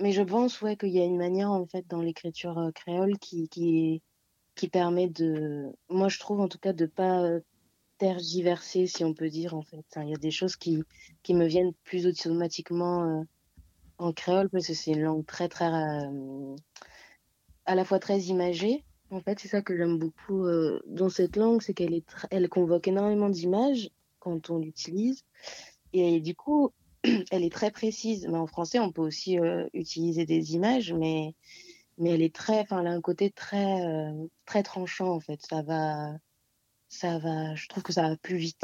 mais je pense ouais, qu'il y a une manière en fait dans l'écriture créole qui, qui, permet de, moi je trouve en tout cas de pas tergiverser si on peut dire en fait. Il y a des choses qui, qui me viennent plus automatiquement en créole parce que c'est une langue très très à la fois très imagée. En fait, c'est ça que j'aime beaucoup dans cette langue, c'est qu'elle est elle convoque énormément d'images quand on l'utilise et du coup elle est très précise. Mais en français, on peut aussi euh, utiliser des images, mais, mais elle est très, enfin, elle a un côté très, euh, très tranchant en fait. Ça va, ça va, je trouve que ça va plus vite.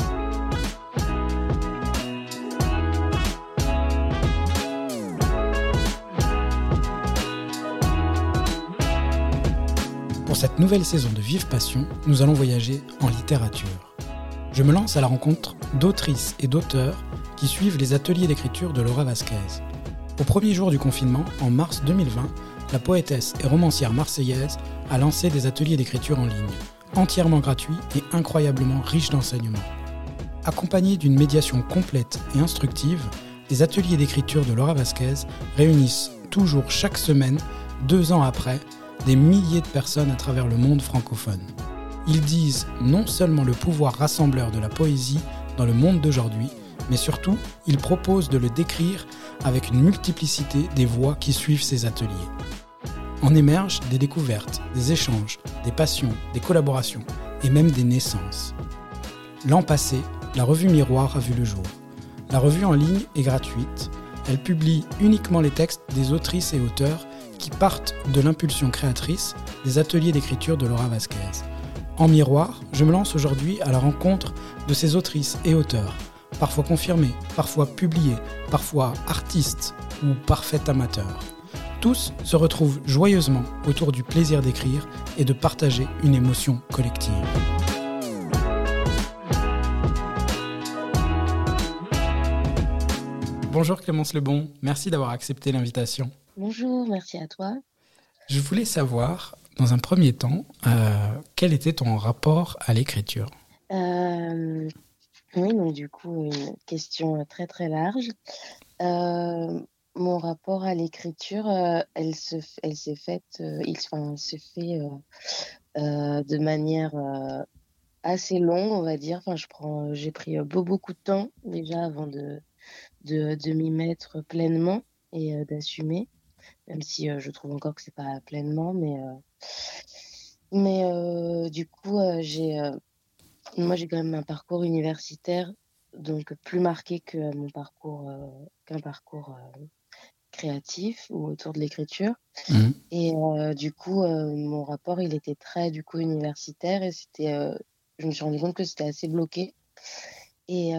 Pour cette nouvelle saison de Vive Passion, nous allons voyager en littérature. Je me lance à la rencontre d'autrices et d'auteurs qui suivent les ateliers d'écriture de Laura Vasquez. Au premier jour du confinement, en mars 2020, la poétesse et romancière marseillaise a lancé des ateliers d'écriture en ligne, entièrement gratuits et incroyablement riches d'enseignements. Accompagnés d'une médiation complète et instructive, les ateliers d'écriture de Laura Vasquez réunissent toujours chaque semaine, deux ans après, des milliers de personnes à travers le monde francophone. Ils disent non seulement le pouvoir rassembleur de la poésie dans le monde d'aujourd'hui, mais surtout, il propose de le décrire avec une multiplicité des voix qui suivent ces ateliers. En émergent des découvertes, des échanges, des passions, des collaborations et même des naissances. L'an passé, la revue Miroir a vu le jour. La revue en ligne est gratuite. Elle publie uniquement les textes des autrices et auteurs qui partent de l'impulsion créatrice des ateliers d'écriture de Laura Vasquez. En miroir, je me lance aujourd'hui à la rencontre de ces autrices et auteurs parfois confirmés, parfois publiés, parfois artistes ou parfaits amateurs. Tous se retrouvent joyeusement autour du plaisir d'écrire et de partager une émotion collective. Bonjour Clémence Lebon, merci d'avoir accepté l'invitation. Bonjour, merci à toi. Je voulais savoir, dans un premier temps, euh, quel était ton rapport à l'écriture? Euh, oui, donc du coup, une question très très large. Euh, mon rapport à l'écriture, elle se, elle s'est faite, enfin, se fait de manière assez longue, on va dire. Enfin, je prends, j'ai pris beaucoup de temps déjà avant de, de, de m'y mettre pleinement et d'assumer, même si je trouve encore que c'est pas pleinement, mais mais du coup, j'ai moi, j'ai quand même un parcours universitaire, donc plus marqué que mon parcours, euh, qu'un parcours euh, créatif ou autour de l'écriture. Mmh. Et euh, du coup, mon rapport, il était très du coup universitaire et c'était, je me suis rendu compte que c'était assez bloqué. Et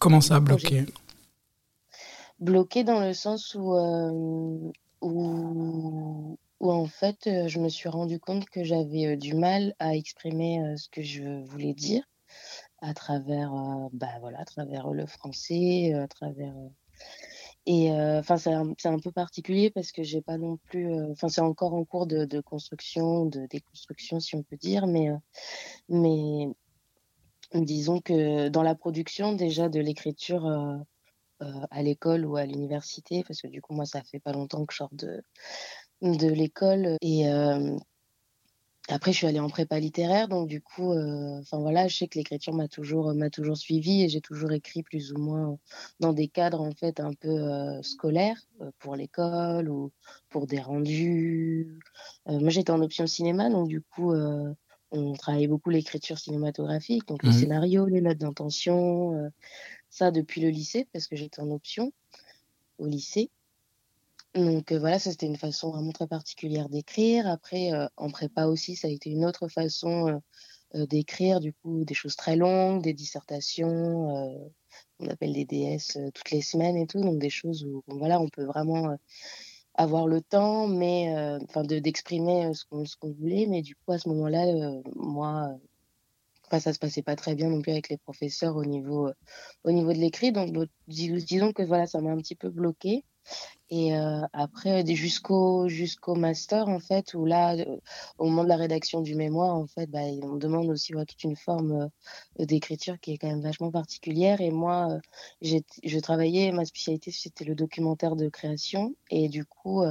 comment ça bloqué? Bloqué dans le sens où, où où en fait, je me suis rendu compte que j'avais du mal à exprimer ce que je voulais dire à travers, bah voilà, à travers le français, à travers. Et enfin, c'est un, peu particulier parce que j'ai pas non plus. Enfin, c'est encore en cours de, de, construction, de déconstruction, si on peut dire, mais mais disons que dans la production déjà de l'écriture à l'école ou à l'université, parce que du coup moi ça fait pas longtemps que je sors de de l'école. Et euh, après, je suis allée en prépa littéraire, donc du coup, euh, voilà, je sais que l'écriture m'a toujours m'a toujours suivi et j'ai toujours écrit plus ou moins dans des cadres en fait un peu euh, scolaires pour l'école ou pour des rendus. moi, j'étais en option cinéma, donc du coup, on travaillait beaucoup l'écriture cinématographique, donc le mmh scénario, les notes d'intention, ça depuis le lycée parce que j'étais en option au lycée. Donc voilà, ça c'était une façon vraiment très particulière d'écrire. Après, euh, en prépa aussi, ça a été une autre façon d'écrire, du coup, des choses très longues, des dissertations, on appelle des DS toutes les semaines et tout, donc des choses où voilà, on peut vraiment avoir le temps, mais enfin d'exprimer ce qu'on voulait, mais du coup à ce moment-là, moi, enfin ça se passait pas très bien non plus avec les professeurs au niveau au niveau de l'écrit, donc disons que voilà, ça m'a un petit peu bloqué. Et euh, après, jusqu'au jusqu'au master, en fait, où là, euh, au moment de la rédaction du mémoire, en fait, bah, on demande aussi toute une forme d'écriture qui est quand même vachement particulière. Et moi, je travaillais, ma spécialité, c'était le documentaire de création. Et du coup,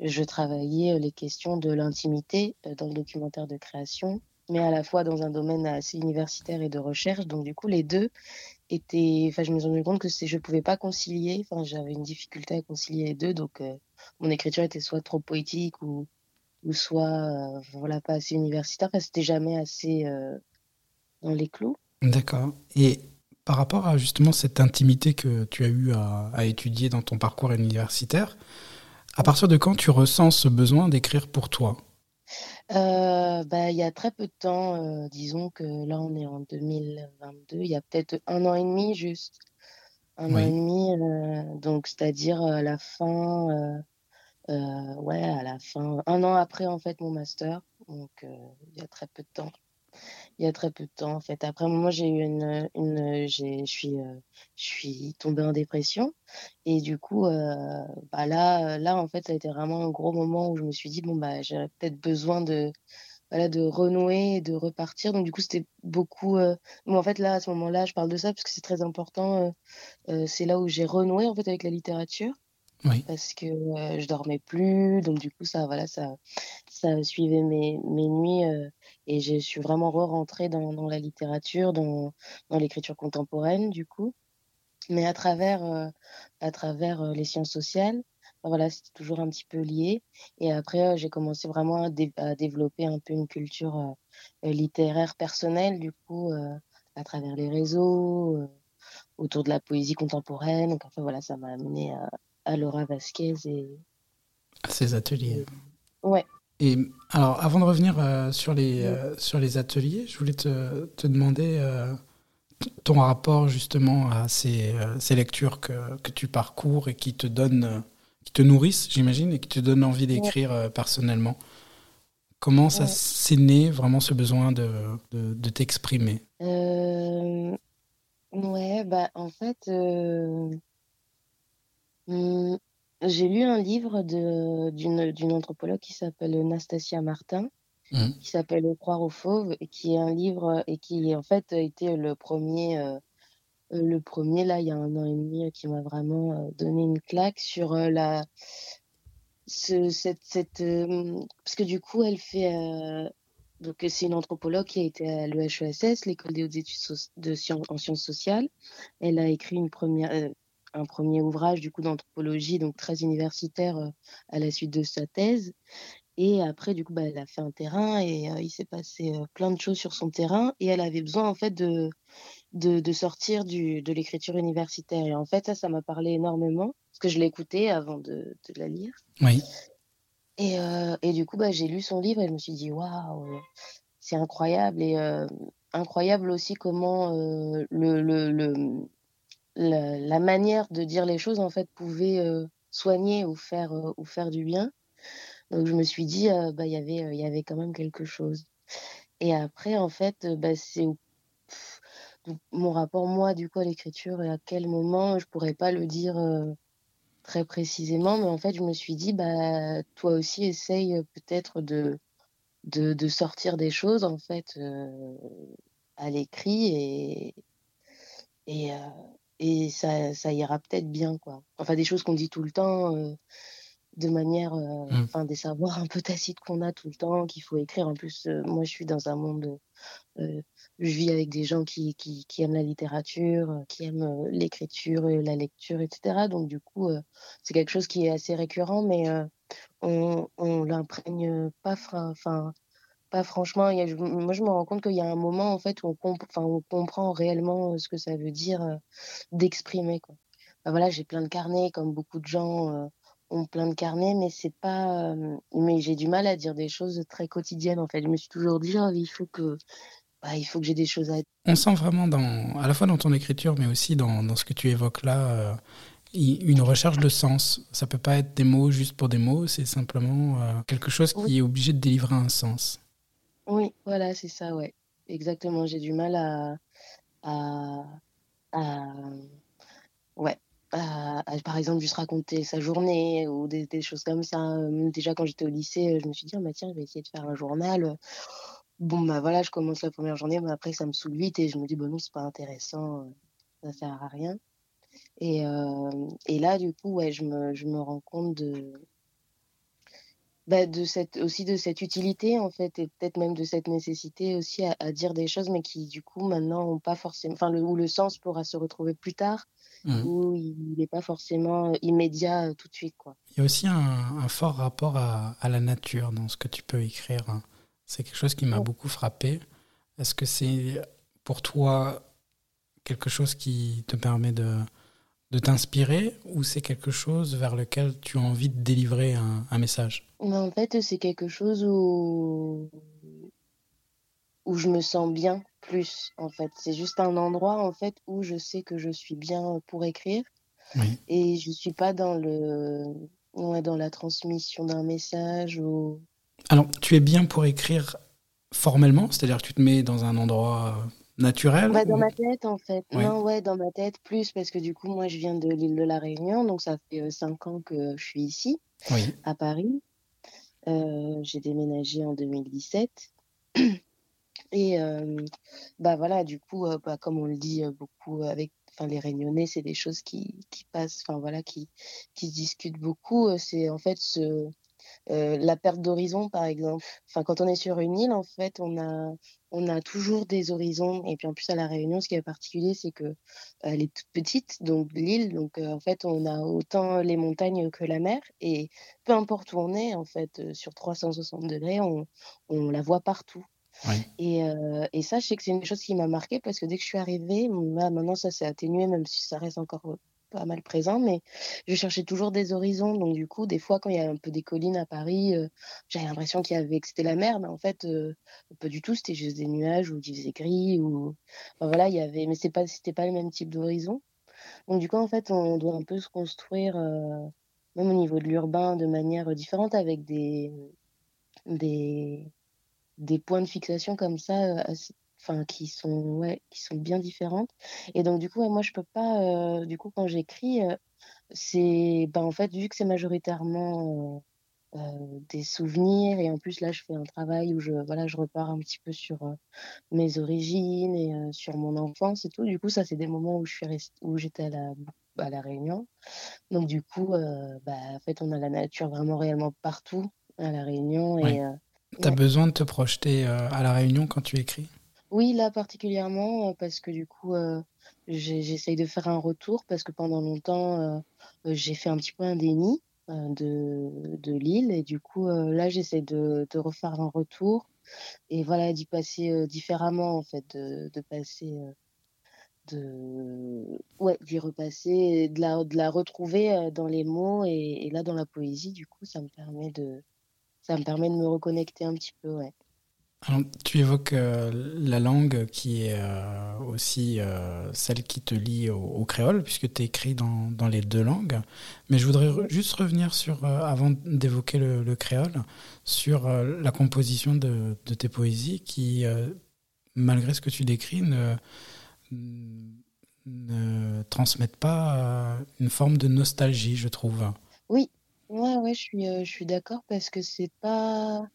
je travaillais les questions de l'intimité dans le documentaire de création mais à la fois dans un domaine assez universitaire et de recherche. Donc, du coup, les deux étaient. Enfin, je me suis rendu compte que je ne pouvais pas concilier. Enfin, j'avais une difficulté à concilier les deux. Donc, euh, mon écriture était soit trop poétique ou, ou soit euh, voilà, pas assez universitaire. Enfin, c'était jamais assez euh, dans les clous. D'accord. Et par rapport à justement cette intimité que tu as eu à, à étudier dans ton parcours universitaire, à partir de quand tu ressens ce besoin d'écrire pour toi? Euh, bah, il y a très peu de temps, euh, disons que là, on est en 2022, il y a peut-être un an et demi juste. Un an et demi, euh, donc c'est-à-dire à la fin, ouais, à la fin, un an après en fait mon master, donc il y a très peu de temps il y a très peu de temps en fait. Après moi j'ai eu une, une je suis euh, je suis tombée en dépression et du coup euh, bah là là en fait ça a été vraiment un gros moment où je me suis dit bon bah j'aurais peut-être besoin de voilà de renouer et de repartir. Donc du coup c'était beaucoup euh... en fait là à ce moment-là je parle de ça parce que c'est très important euh, c'est là où j'ai renoué en fait avec la littérature parce que je dormais plus, donc du coup ça voilà ça ça suivait mes, mes nuits et je suis vraiment re-rentrée dans, dans la littérature, dans, dans l'écriture contemporaine du coup, mais à travers à travers les sciences sociales. Voilà, c'était toujours un petit peu lié. Et après, j'ai commencé vraiment à, à, développer un peu une culture littéraire personnelle, du coup, à travers les réseaux, autour de la poésie contemporaine. Donc, enfin, voilà, ça m'a amené à, à Laura Vasquez et à ses ateliers. Ouais. Et alors, avant de revenir euh, sur, les, euh, sur les ateliers, je voulais te, te demander euh, ton rapport justement à ces, ces lectures que, que, tu parcours et qui te donnent, qui te nourrissent, j'imagine, et qui te donnent envie d'écrire personnellement. Comment ça s'est né vraiment ce besoin de, de, de t'exprimer? Ouais, bah en fait, Mmh, j'ai lu un livre d'une anthropologue qui s'appelle Nastasia Martin, mmh. qui s'appelle Croire aux fauves et qui est un livre et qui en fait a été le premier euh, le premier là il y a un an et demi qui m'a vraiment euh, donné une claque sur euh, la ce, cette, cette parce que du coup elle fait donc c'est une anthropologue qui a été à l'EHESS, l'école des hautes études de sciences en sciences sociales. Elle a écrit une première un premier ouvrage du coup d'anthropologie, donc très universitaire euh, à la suite de sa thèse. Et après, du coup, bah, elle a fait un terrain et euh, il s'est passé euh, plein de choses sur son terrain. Et elle avait besoin, en fait, de, de, sortir du, de l'écriture universitaire. Et en fait, ça, ça m'a parlé énormément parce que je l'écoutais avant de, de, la lire. Oui. Et, et du coup, bah, j'ai lu son livre et je me suis dit, waouh, c'est incroyable. Et incroyable aussi comment le, le, le la, manière de dire les choses en fait pouvait soigner ou faire ou faire du bien. Donc je me suis dit bah il y avait il y avait quand même quelque chose. Et après en fait bah, c'est mon rapport moi du coup à l'écriture et à quel moment je pourrais pas le dire très précisément mais en fait je me suis dit bah toi aussi essaye peut-être de, de, sortir des choses en fait à l'écrit et, et ça, ça ira peut-être bien quoi. Enfin des choses qu'on dit tout le temps euh, de manière euh, mmh. enfin des savoirs un peu tacites qu'on a tout le temps qu'il faut écrire. En plus euh, moi je suis dans un monde je vis avec des gens qui, qui, qui aiment la littérature qui aiment l'écriture et la lecture etc donc du coup c'est quelque chose qui est assez récurrent mais on on l'imprègne pas enfin pas franchement, y a, moi je me rends compte qu'il y a un moment en fait où on, enfin, on comprend réellement euh, ce que ça veut dire euh, d'exprimer. Quoi. voilà, j'ai plein de carnets, comme beaucoup de gens euh, ont plein de carnets, mais c'est pas. mais j'ai du mal à dire des choses très quotidiennes en fait. Je me suis toujours dit, oh, il faut que. Bah, il faut que j'ai des choses à dire. On sent vraiment, dans, à la fois dans ton écriture, mais aussi dans, dans ce que tu évoques là, une recherche de sens. Ça peut pas être des mots juste pour des mots, c'est simplement quelque chose qui est obligé de délivrer un sens. Oui, voilà, c'est ça, ouais. Exactement. J'ai du mal à, à, à, ouais, par exemple, juste raconter sa journée ou des, choses comme ça. Déjà, quand j'étais au lycée, je me suis dit, «Ah, bah, tiens, je vais essayer de faire un journal. Bon, bah voilà, je commence la première journée, mais après, ça me saoule vite et je me dis, bon, non, c'est pas intéressant, ça sert à rien. Et, et là, du coup, ouais, je me, je me rends compte de, bah, de cette, aussi de cette utilité, en fait, et peut-être même de cette nécessité aussi à, dire des choses, mais qui, du coup, maintenant, ont pas forcément, enfin, le, où le sens pourra se retrouver plus tard, mmh. où il n'est pas forcément immédiat euh, tout de suite, quoi. Il y a aussi un, fort rapport à, à, la nature dans ce que tu peux écrire. Hein. C'est quelque chose qui m'a beaucoup frappé. Est-ce que c'est pour toi quelque chose qui te permet de, de t'inspirer ou c'est quelque chose vers lequel tu as envie de délivrer un, message? En fait, c'est quelque chose où... où je me sens bien plus. En fait, c'est juste un endroit en fait où je sais que je suis bien pour écrire et je suis pas dans le dans la transmission d'un message ou. Alors, tu es bien pour écrire formellement, c'est-à-dire que tu te mets dans un endroit naturel Dans ma tête, en fait. Non, ouais, dans ma tête, plus, parce que du coup, moi, je viens de l'île de la Réunion, donc ça fait euh, cinq ans que je suis ici, à Paris. Euh, j'ai déménagé en 2017. Et euh, bah voilà, du coup, bah, comme on le dit beaucoup avec les Réunionnais, c'est des choses qui, qui passent, enfin voilà, qui, qui se discutent beaucoup. C'est en fait ce, euh, la perte d'horizon, par exemple. Enfin, quand on est sur une île, en fait, on a, on a toujours des horizons. Et puis en plus, à La Réunion, ce qui est particulier, c'est que elle est toute petite, donc l'île. Donc euh, en fait, on a autant les montagnes que la mer. Et peu importe où on est, en fait, euh, sur 360 degrés, on, on la voit partout. Et, et, ça, je sais que c'est une chose qui m'a marqué parce que dès que je suis arrivée, maintenant ça s'est atténué, même si ça reste encore pas mal présent, mais je cherchais toujours des horizons. Donc, du coup, des fois, quand il y a un peu des collines à Paris, euh, j'avais l'impression qu'il y avait, que c'était la mer, mais en fait, euh, pas du tout. C'était juste des nuages ou qu'il faisait gris. Ou... voilà, il y avait, mais c'est pas, c'était pas le même type d'horizon. Donc, du coup, en fait, on doit un peu se construire, euh, même au niveau de l'urbain, de manière différente, avec des, points de fixation comme ça, enfin qui sont ouais, qui sont bien différentes. Et donc du coup, moi je peux pas euh, du coup quand j'écris euh, c'est ben en fait vu que c'est majoritairement euh, des souvenirs et en plus là je fais un travail où je voilà, je repars un petit peu sur mes origines et sur mon enfance et tout. Du coup, ça c'est des moments où je suis où j'étais à la à la Réunion. Donc du coup bah, en fait on a la nature vraiment réellement partout à la Réunion et Tu as besoin de te projeter à la Réunion quand tu écris? Oui, là particulièrement, parce que du coup, j'essaye de faire un retour parce que pendant longtemps, j'ai fait un petit peu un déni, de de l'île et du coup, là j'essaie de refaire un retour et voilà, d'y passer, différemment en fait, de de passer, de ouais, d'y repasser, de la de la retrouver, dans les mots et et là dans la poésie du coup, ça me permet de ça me permet de me reconnecter un petit peu, ouais tu évoques euh, la langue qui est euh, aussi euh, celle qui te lie au, créole, puisque tu écris dans, dans, les deux langues. Mais je voudrais juste revenir sur, avant d'évoquer le, créole, sur la composition de, de, tes poésies qui, malgré ce que tu décris, ne, ne transmettent pas une forme de nostalgie, je trouve. Oui, ouais, ouais, je suis, je suis d'accord parce que c'est pas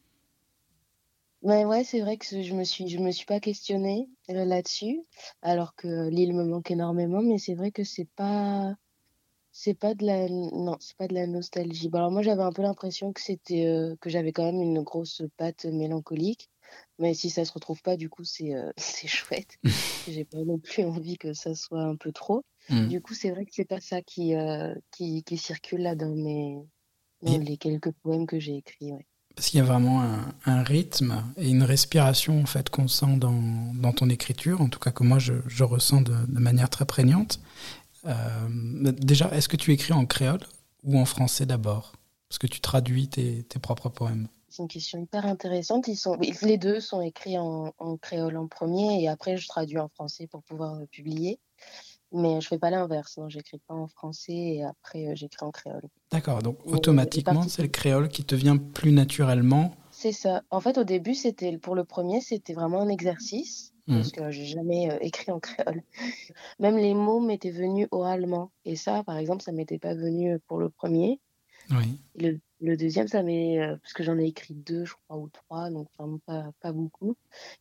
Ouais, ouais, c'est vrai que je me suis, je me suis pas questionnée euh, là-dessus, alors que l'île me manque énormément, mais c'est vrai que c'est pas, c'est pas de la, non, c'est pas de la nostalgie. Bon, alors moi, j'avais un peu l'impression que c'était, euh, que j'avais quand même une grosse patte mélancolique, mais si ça se retrouve pas, du coup, c'est, euh, c'est chouette. J'ai pas non plus envie que ça soit un peu trop. Mmh. Du coup, c'est vrai que c'est pas ça qui, qui, qui circule là dans mes, dans les quelques poèmes que j'ai écrits, ouais. Parce qu'il y a vraiment un, rythme et une respiration en fait qu'on sent dans, ton écriture, en tout cas que moi je, ressens de, manière très prégnante. Euh, déjà, est-ce que tu écris en créole ou en français d'abord? Parce que tu traduis tes, propres poèmes. C'est une question hyper intéressante. Les deux sont écrits en, en, créole en premier et après je traduis en français pour pouvoir le publier. Mais je fais pas l'inverse, non, j'écris pas en français et après euh, j'écris en créole. D'accord, donc automatiquement c'est le créole qui te vient plus naturellement. C'est ça. En fait, au début, c'était pour le premier, c'était vraiment un exercice. mmh. parce que j'ai jamais écrit en créole. Même les mots m'étaient venus oralement. Et ça, par exemple, ça m'était pas venu pour le premier. Oui. Le, le deuxième, ça m'est. parce que j'en ai écrit deux, je crois, ou trois, donc vraiment pas, pas beaucoup.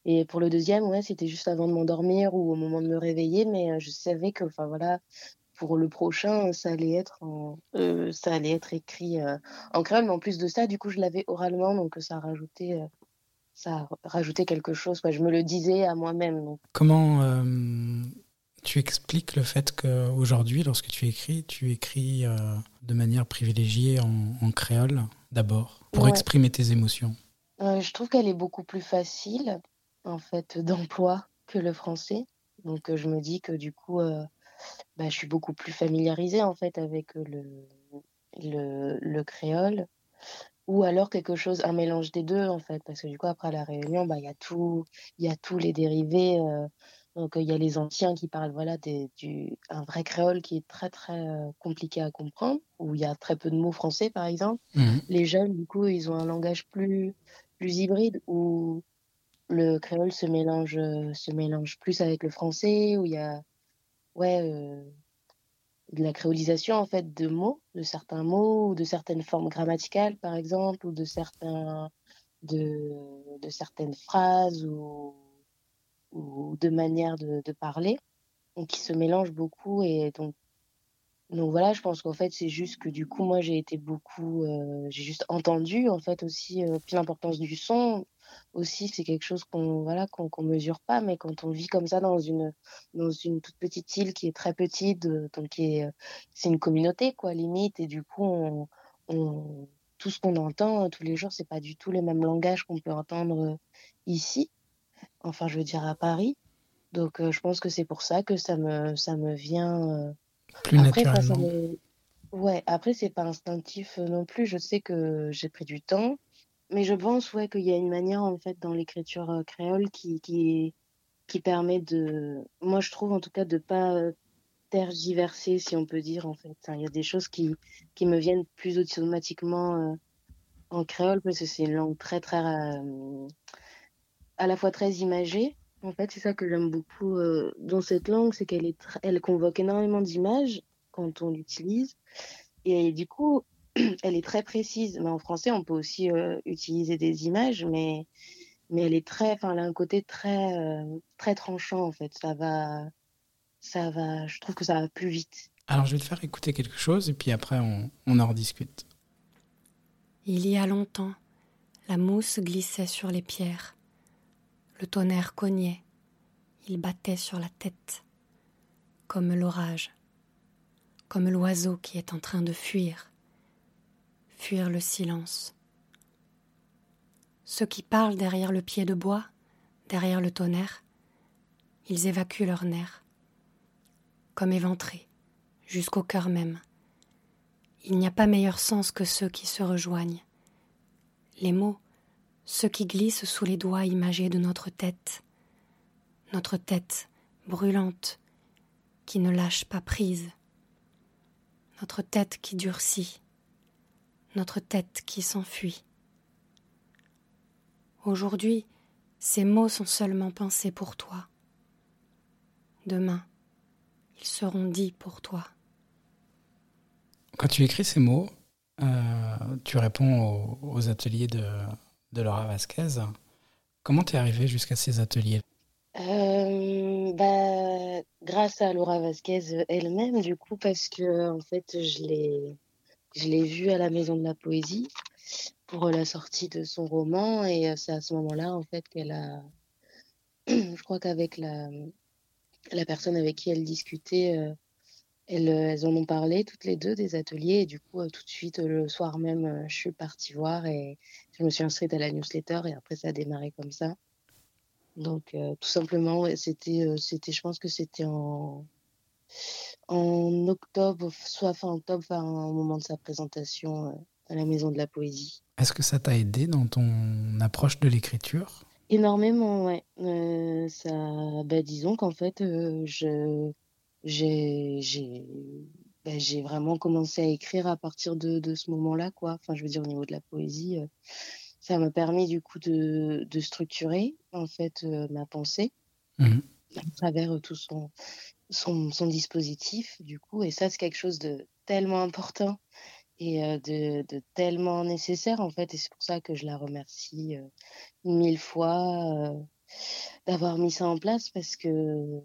Et pour le deuxième, ouais, c'était juste avant de m'endormir ou au moment de me réveiller, mais je savais que, enfin voilà, pour le prochain, ça allait être, ça allait être écrit en créole. Mais en plus de ça, du coup, je l'avais oralement, donc ça a rajouté ça rajouté quelque chose. Je me le disais à moi-même. Comment euh, tu expliques le fait qu'aujourd'hui, lorsque tu écris, tu écris euh, de manière privilégiée en, créole d'abord, pour exprimer tes émotions euh, Je trouve qu'elle est beaucoup plus facile, en fait, d'emploi que le français. Donc je me dis que du coup, bah, je suis beaucoup plus familiarisée, en fait, avec le, le, le créole. Ou alors quelque chose, un mélange des deux en fait, parce que du coup après la Réunion, bah il y a tout, il y a tous les dérivés. Euh, donc il y a les anciens qui parlent voilà des, du un vrai créole qui est très très euh, compliqué à comprendre, où il y a très peu de mots français par exemple. Mmh les jeunes du coup ils ont un langage plus plus hybride où le créole se mélange se mélange plus avec le français, où il y a ouais euh, de la créolisation en fait de mots, de certains mots ou de certaines formes grammaticales par exemple ou de certains de, de certaines phrases ou, ou de manières de, parler donc qui se mélangent beaucoup et donc donc voilà je pense qu'en fait c'est juste que du coup moi j'ai été beaucoup euh, j'ai juste entendu en fait aussi euh, l'importance du son aussi, c'est quelque chose qu'on voilà, qu'on mesure pas, mais quand on vit comme ça dans une, dans une toute petite île qui est très petite, euh, donc c'est une communauté, quoi, limite, et du coup, on, tout ce qu'on entend euh, tous les jours, c'est pas du tout les mêmes langages qu'on peut entendre euh, ici, enfin, je veux dire à Paris. Donc, je pense que c'est pour ça que ça me, ça me vient. Plus après, naturellement. Ouais, après, c'est pas instinctif non plus. Je sais que j'ai pris du temps. Mais je pense ouais, qu'il y a une manière en fait dans l'écriture euh, créole qui, qui, qui permet de, moi je trouve en tout cas de pas euh, tergiverser si on peut dire en fait. Il y a des choses qui, qui me viennent plus automatiquement euh, en créole parce que c'est une langue très très à la fois très imagée. En fait, c'est ça que j'aime beaucoup dans cette langue, c'est qu'elle est elle convoque énormément d'images quand on l'utilise. Et du coup, elle est très précise. Mais en français, on peut aussi euh, utiliser des images, mais, mais elle est très, enfin, elle a un côté très, euh, très tranchant en fait. Ça va, ça va. Je trouve que ça va plus vite. Alors, je vais te faire écouter quelque chose et puis après, on, on en rediscute. Il y a longtemps, la mousse glissait sur les pierres. Le tonnerre cognait. Il battait sur la tête, comme l'orage, comme l'oiseau qui est en train de fuir fuir le silence. Ceux qui parlent derrière le pied de bois, derrière le tonnerre, ils évacuent leurs nerfs, comme éventrés, jusqu'au cœur même. Il n'y a pas meilleur sens que ceux qui se rejoignent. Les mots, ceux qui glissent sous les doigts imagés de notre tête, notre tête brûlante, qui ne lâche pas prise, notre tête qui durcit, notre tête qui s'enfuit. Aujourd'hui, ces mots sont seulement pensés pour toi. Demain, ils seront dits pour toi. Quand tu écris ces mots, euh, tu réponds aux, ateliers de, de, Laura Vasquez. Comment t'es arrivé jusqu'à ces ateliers? Euh, bah, Grâce à Laura Vasquez elle-même, du coup, parce que en fait, je l'ai je l'ai vue à la Maison de la Poésie pour la sortie de son roman et euh, c'est à ce moment-là en fait qu'elle a je crois qu'avec la la personne avec qui elle discutait euh, elles, euh, elles, en ont parlé toutes les deux des ateliers et du coup tout de suite le soir même je suis partie voir et je me suis inscrite à la newsletter et après ça a démarré comme ça donc tout simplement c'était c'était je pense que c'était en en octobre, soit fin octobre, enfin, au moment de sa présentation euh, à la Maison de la Poésie. Est-ce que ça t'a aidé dans ton approche de l'écriture? Énormément, ouais. Euh, ça, bah, disons qu'en fait, euh, je, j'ai, j'ai, bah, j'ai vraiment commencé à écrire à partir de, de ce moment-là, quoi. Enfin, je veux dire au niveau de la poésie, ça m'a permis du coup de, de structurer en fait ma pensée mmh. à travers tout son, son, son, dispositif, du coup. Et ça, c'est quelque chose de tellement important et de, de, tellement nécessaire, en fait. Et c'est pour ça que je la remercie mille fois d'avoir mis ça en place parce que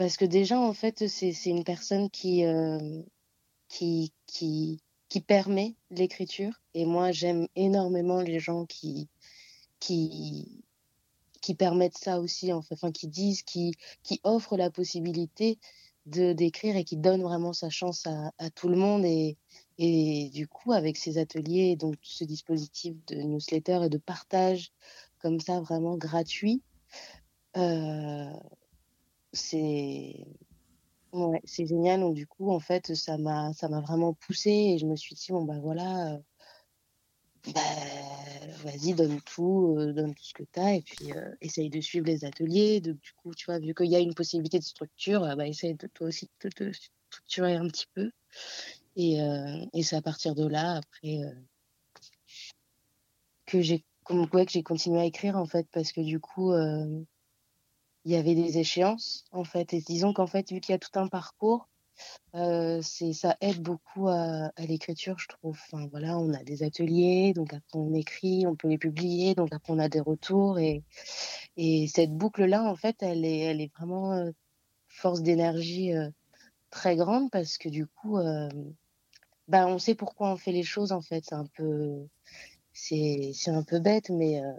parce que déjà en fait c'est une personne qui qui qui qui permet l'écriture. Et moi j'aime énormément les gens qui qui qui permettent ça aussi enfin qui disent qui qui offrent la possibilité de d'écrire et qui donnent vraiment sa chance à, à tout le monde. Et et du coup, avec ces ateliers, donc ce dispositif de newsletter et de partage comme ça, vraiment gratuit, euh, c'est ouais, c'est génial. Donc du coup, en fait, ça m'a ça m'a vraiment poussé et je me suis dit bon bah voilà, euh, bah, vas-y donne tout, euh, donne tout ce que tu as et puis essaye de suivre les ateliers. Donc du coup, tu vois, vu qu'il y a une possibilité de structure, bah essaye de toi aussi de te structurer un petit peu. Et, euh, et c'est à partir de là, après, euh, que j'ai ouais, que j'ai continué à écrire, en fait, parce que du coup, euh, il y avait des échéances, en fait. Et disons qu'en fait, vu qu'il y a tout un parcours, c'est ça aide beaucoup à, à l'écriture, je trouve. Enfin, voilà, on a des ateliers, donc après on écrit, on peut les publier, donc après on a des retours. Et, et cette boucle-là, en fait, elle est, elle est vraiment force d'énergie très grande parce que du coup, euh, bah, on sait pourquoi on fait les choses en fait. C'est un peu, c'est un peu bête, mais, euh,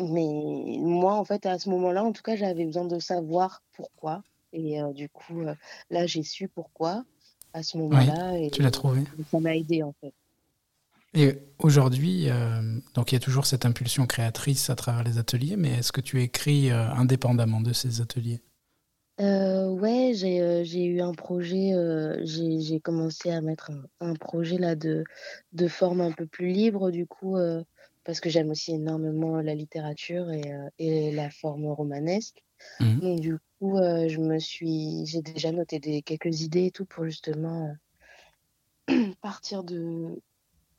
mais moi en fait à ce moment-là, en tout cas, j'avais besoin de savoir pourquoi. Et euh, du coup, là, j'ai su pourquoi à ce moment-là. et, tu l'as trouvé. Ça m'a aidé en fait. Et aujourd'hui, donc il y a toujours cette impulsion créatrice à travers les ateliers, mais est-ce que tu écris indépendamment de ces ateliers? Ouais, j'ai eu un projet, j'ai j'ai commencé à mettre un, un projet là de, de forme un peu plus libre du coup, parce que j'aime aussi énormément la littérature et, et la forme romanesque. Mmh. Donc du coup, je me suis, j'ai déjà noté des, quelques idées et tout pour justement partir de,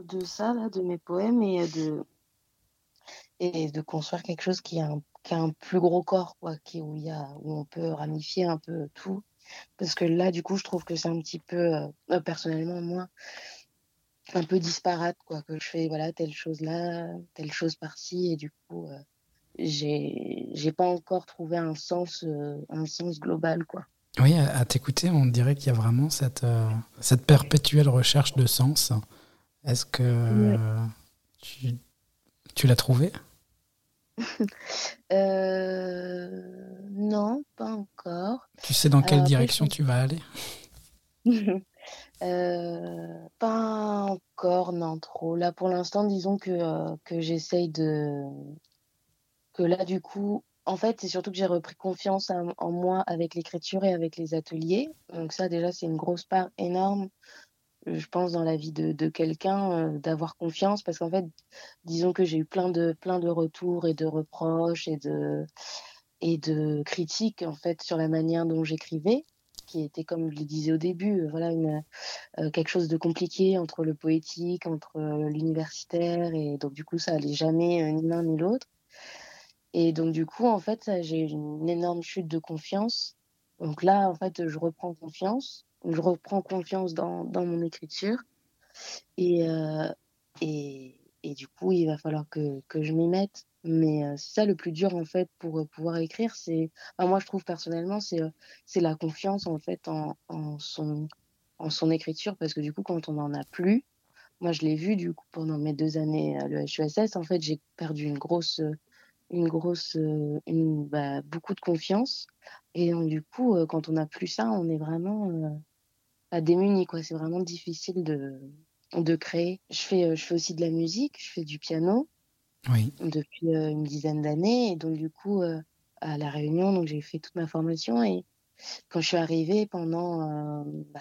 de ça, là, de mes poèmes et de, et de construire quelque chose qui a un qui a un plus gros corps, quoi, qui, où, y a, où on peut ramifier un peu tout. Parce que là, du coup, je trouve que c'est un petit peu, euh, euh, personnellement, moi, un peu disparate, quoi, que je fais, voilà, telle chose là, telle chose par-ci, et du coup, euh, j'ai, j'ai pas encore trouvé un sens, euh, un sens global, quoi. Oui, à, t'écouter, on dirait qu'il y a vraiment cette, euh, cette perpétuelle recherche de sens. Est-ce que tu, tu l'as trouvé? Non, pas encore. Tu sais dans quelle direction tu vas aller? euh, Pas encore, non, trop. Là, pour l'instant, disons que, euh, que j'essaye de... Que là, du coup, en fait, c'est surtout que j'ai repris confiance en, moi avec l'écriture et avec les ateliers. Donc ça, déjà, c'est une grosse part énorme je pense, dans la vie de, de quelqu'un, euh, d'avoir confiance. Parce qu'en fait, disons que j'ai eu plein de, plein de retours et de reproches et de, et de critiques, en fait, sur la manière dont j'écrivais, qui était, comme je le disais au début, euh, voilà, une, euh, quelque chose de compliqué entre le poétique, entre euh, l'universitaire. Et donc, du coup, ça allait jamais ni l'un ni l'autre. Et donc, du coup, en fait, j'ai une énorme chute de confiance. Donc là, en fait, je reprends confiance je reprends confiance dans, dans mon écriture. Et, et, et, du coup, il va falloir que, que je m'y mette. Mais c'est ça le plus dur, en fait, pour pouvoir écrire. C'est, moi, je trouve personnellement, c'est, la confiance, en fait, en, en, son, en son écriture. Parce que du coup, quand on n'en a plus, moi, je l'ai vu, du coup, pendant mes deux années à l'EHESS, en fait, j'ai perdu une grosse, une grosse, une, bah, beaucoup de confiance. Et du coup, quand on n'a plus ça, on est vraiment pas démunie, quoi. C'est vraiment difficile de, de créer. Je fais, euh, je fais aussi de la musique, je fais du piano oui. depuis euh, une dizaine d'années. Et donc, du coup, euh, à La Réunion, donc j'ai fait toute ma formation. Et quand je suis arrivée pendant, bah,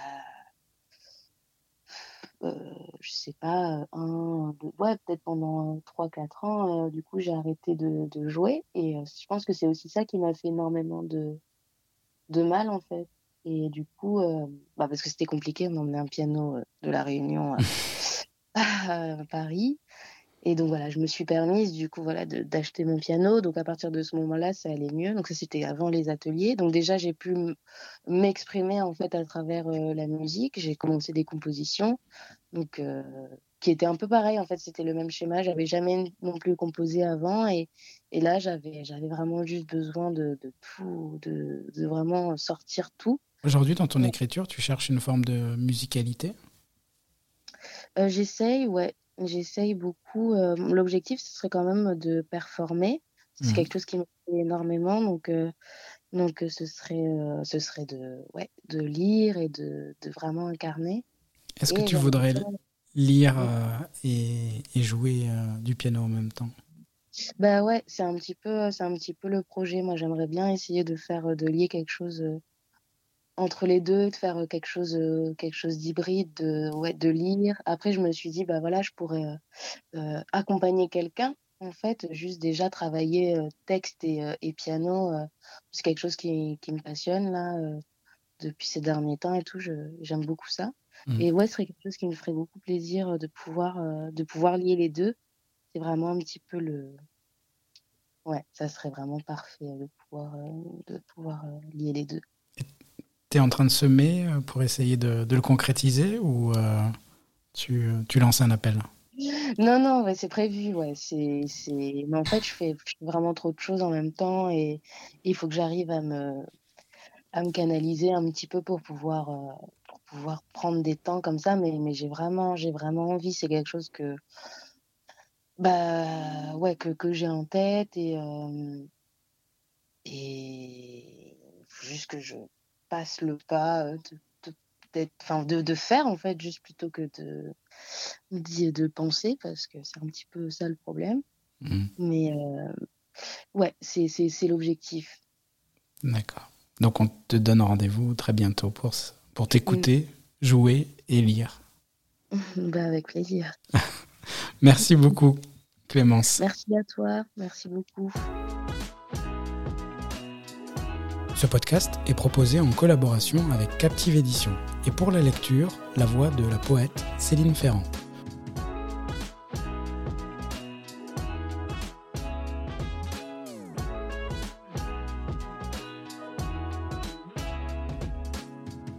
euh, je sais pas, un, deux, ouais, peut-être pendant 3-4 ans, du coup, j'ai arrêté de, de jouer. Et je pense que c'est aussi ça qui m'a fait énormément de, de mal, en fait et du coup, euh, bah parce que c'était compliqué, on emmenait un piano euh, de la Réunion à, à Paris. Et donc voilà, je me suis permise du coup voilà d'acheter mon piano. Donc à partir de ce moment-là, ça allait mieux. Donc ça c'était avant les ateliers. Donc déjà j'ai pu m'exprimer en fait à travers euh, la musique. J'ai commencé des compositions. Donc qui étaient un peu pareil en fait, c'était le même schéma. J'avais jamais non plus composé avant et, et là j'avais j'avais vraiment juste besoin de, de tout, de, de, vraiment sortir tout. Aujourd'hui dans ton écriture, tu cherches une forme de musicalité? Euh, J'essaye, ouais. J'essaye beaucoup. Euh, l'objectif, ce serait quand même de performer. C'est mmh. quelque chose qui me plaît énormément. Donc, euh, donc ce, serait, ce serait de, ouais, de lire et de, de vraiment incarner. Est-ce que tu voudrais lire et, et, jouer du piano en même temps? Bah ouais, c'est un petit peu, un petit peu le projet. Moi, j'aimerais bien essayer de faire, de lier quelque chose entre les deux, de faire quelque chose, quelque chose d'hybride, de, ouais, de lire. Après, je me suis dit, bah voilà, je pourrais euh, accompagner quelqu'un, en fait, juste déjà travailler texte et, et piano. c'est quelque chose qui, qui, me passionne, là, depuis ces derniers temps et tout. J'aime beaucoup ça. Mmh. Et ouais, ce serait quelque chose qui me ferait beaucoup plaisir de pouvoir, de pouvoir lier les deux. C'est vraiment un petit peu le. Ouais, ça serait vraiment parfait de pouvoir, de pouvoir lier les deux tu en train de semer euh, pour essayer de, le concrétiser ou euh, tu, tu, lances un appel? Non, non, c'est prévu. Ouais. C'est, Mais en fait, je fais, vraiment trop de choses en même temps et il faut que j'arrive à me, à me canaliser un petit peu pour pouvoir, euh, pour pouvoir prendre des temps comme ça. Mais, mais j'ai vraiment, vraiment envie. C'est quelque chose que, bah, ouais, que, que j'ai en tête et, et faut juste que je passe le pas de, enfin, de, de, faire en fait juste plutôt que de de penser parce que c'est un petit peu ça le problème. Mmh. mais ouais c'est l'objectif. D'accord. Donc on te donne rendez-vous très bientôt pour pour t'écouter mmh. jouer et lire. Bah, avec plaisir. Merci beaucoup Clémence. Merci à toi. Merci beaucoup ce podcast est proposé en collaboration avec Captive Édition et pour la lecture, la voix de la poète Céline Ferrand.